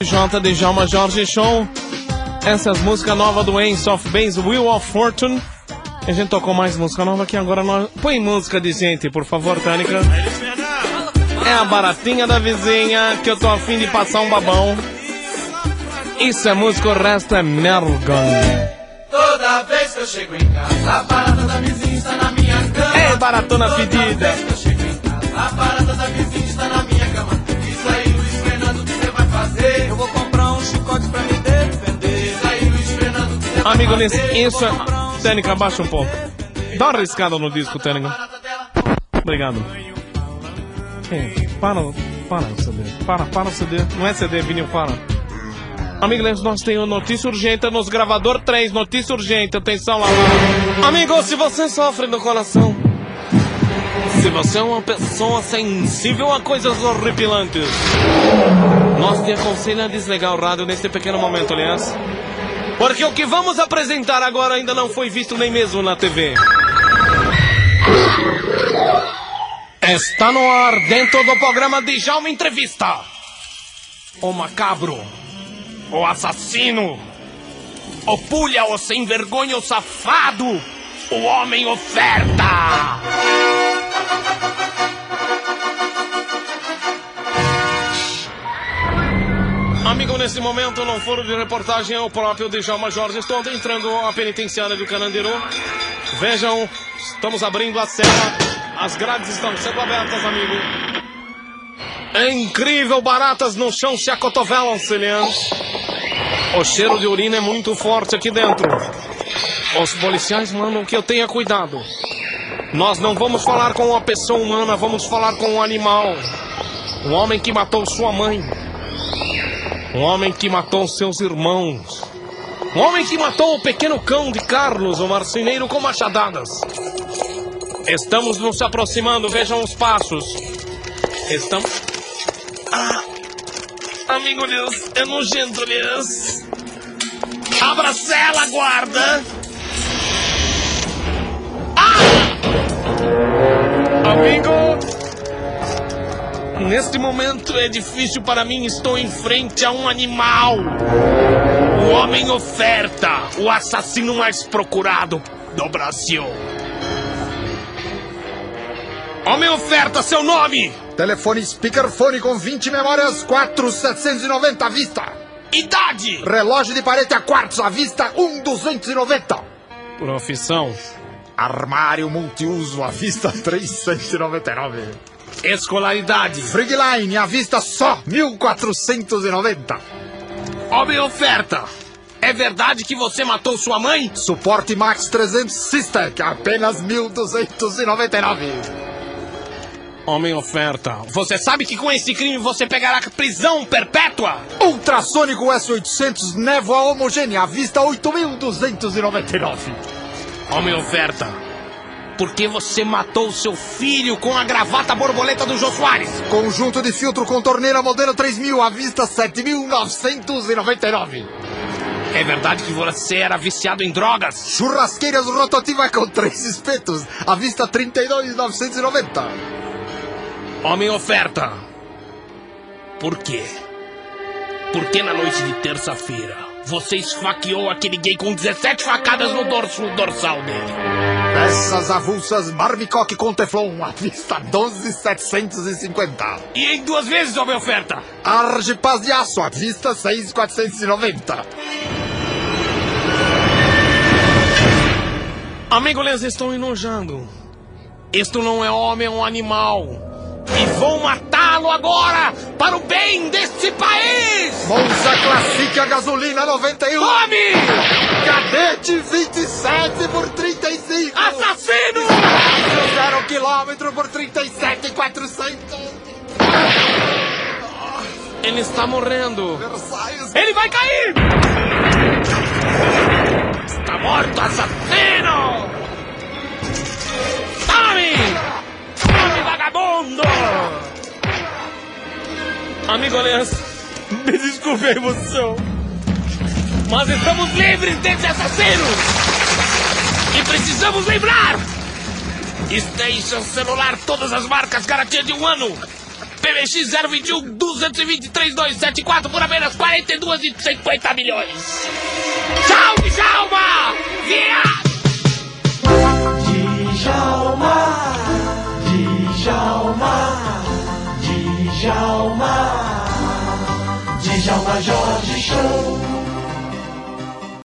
J. Djalma Jorge Show. Essas músicas novas do Ace of Base, Wheel of Fortune. A gente tocou mais música nova aqui agora. Nós... Põe música de gente, por favor, Tânica. É a baratinha da vizinha que eu tô afim de passar um babão. Isso é música, o resto é mergon. Toda vez que eu chego em casa, a barata da vizinha está na minha cama. É baratona pedida. Toda vez que eu chego em casa, a barata da vizinha está na minha cama. É. um Tênica, abaixa um pouco. Dá uma riscada no disco, Tênica. Obrigado. Para, para o CD. Para, para o CD. Não é CD, vinil, para. Amigos, nós temos notícia urgente nos gravador 3. Notícia urgente, atenção lá. Amigo, se você sofre do coração. Se você é uma pessoa sensível a coisas horripilantes. Nós te aconselho a desligar o rádio nesse pequeno momento, aliás. Porque o que vamos apresentar agora ainda não foi visto nem mesmo na TV. Está no ar dentro do programa de Jalma Entrevista. O macabro, o assassino, o pulha, o sem vergonha, o safado, o homem oferta. Amigo, nesse momento, não foro de reportagem, é o próprio Djalma Jorge. Estou entrando a penitenciária do Canandiru. Vejam, estamos abrindo a cela. As grades estão sendo abertas, amigo. É incrível, baratas no chão se acotovelam, Celian. O cheiro de urina é muito forte aqui dentro. Os policiais mandam que eu tenha cuidado. Nós não vamos falar com uma pessoa humana, vamos falar com um animal. Um homem que matou sua mãe. Um homem que matou seus irmãos. Um homem que matou o pequeno cão de Carlos, o marceneiro, com machadadas. Estamos nos aproximando, vejam os passos. Estamos. Ah! Amigo Deus, é nojento, Deus. Abra a cela, guarda! Ah! Amigo! Neste momento é difícil para mim, estou em frente a um animal. O homem oferta, o assassino mais procurado do Brasil. Homem oferta, seu nome! Telefone speakerphone com 20 memórias, 4,790 à vista. Idade! Relógio de parede a quartos à vista, 1,290. Profissão. Armário multiuso à vista, 399. Escolaridade. Frigline à vista só, 1.490. Homem oferta. É verdade que você matou sua mãe? Suporte Max 300 System, apenas 1.299. Homem oferta. Você sabe que com esse crime você pegará prisão perpétua? Ultrassônico S800 névoa homogênea à vista, 8.299. Homem oferta. Por que você matou seu filho com a gravata borboleta do Jô Soares? Conjunto de filtro com torneira modelo 3000 à vista, 7.999. É verdade que você era viciado em drogas? Churrasqueiras rotativa com três espetos, à vista 32.990. Homem oferta. Por quê? Por que na noite de terça-feira você esfaqueou aquele gay com 17 facadas no dorso dorsal dele? Peças avulsas Marmicoque com Teflon, à vista 12.750. E em duas vezes, homem oferta. Argipaz de aço, à vista 6.490. Amigo, eles estão enojando. Isto não é homem, é um animal. E vou matá-lo agora para o bem deste país! Monza Classic a gasolina 91. Tome! Cadete 27 por 35. Assassino! Zero quilômetro por 37,400. Ele está morrendo. Ele vai cair! Está morto, assassino! Tome! Tome, vagabundo! Amigo me desculpe a emoção. Mas estamos livres desse assassino! E precisamos lembrar! Station celular, todas as marcas, garantia de um ano! PBX 021 223 274 por apenas 42 e 50 milhões. Tchau, Djalma! Viado! Djalma, Djalma, Djalma Jorge Show.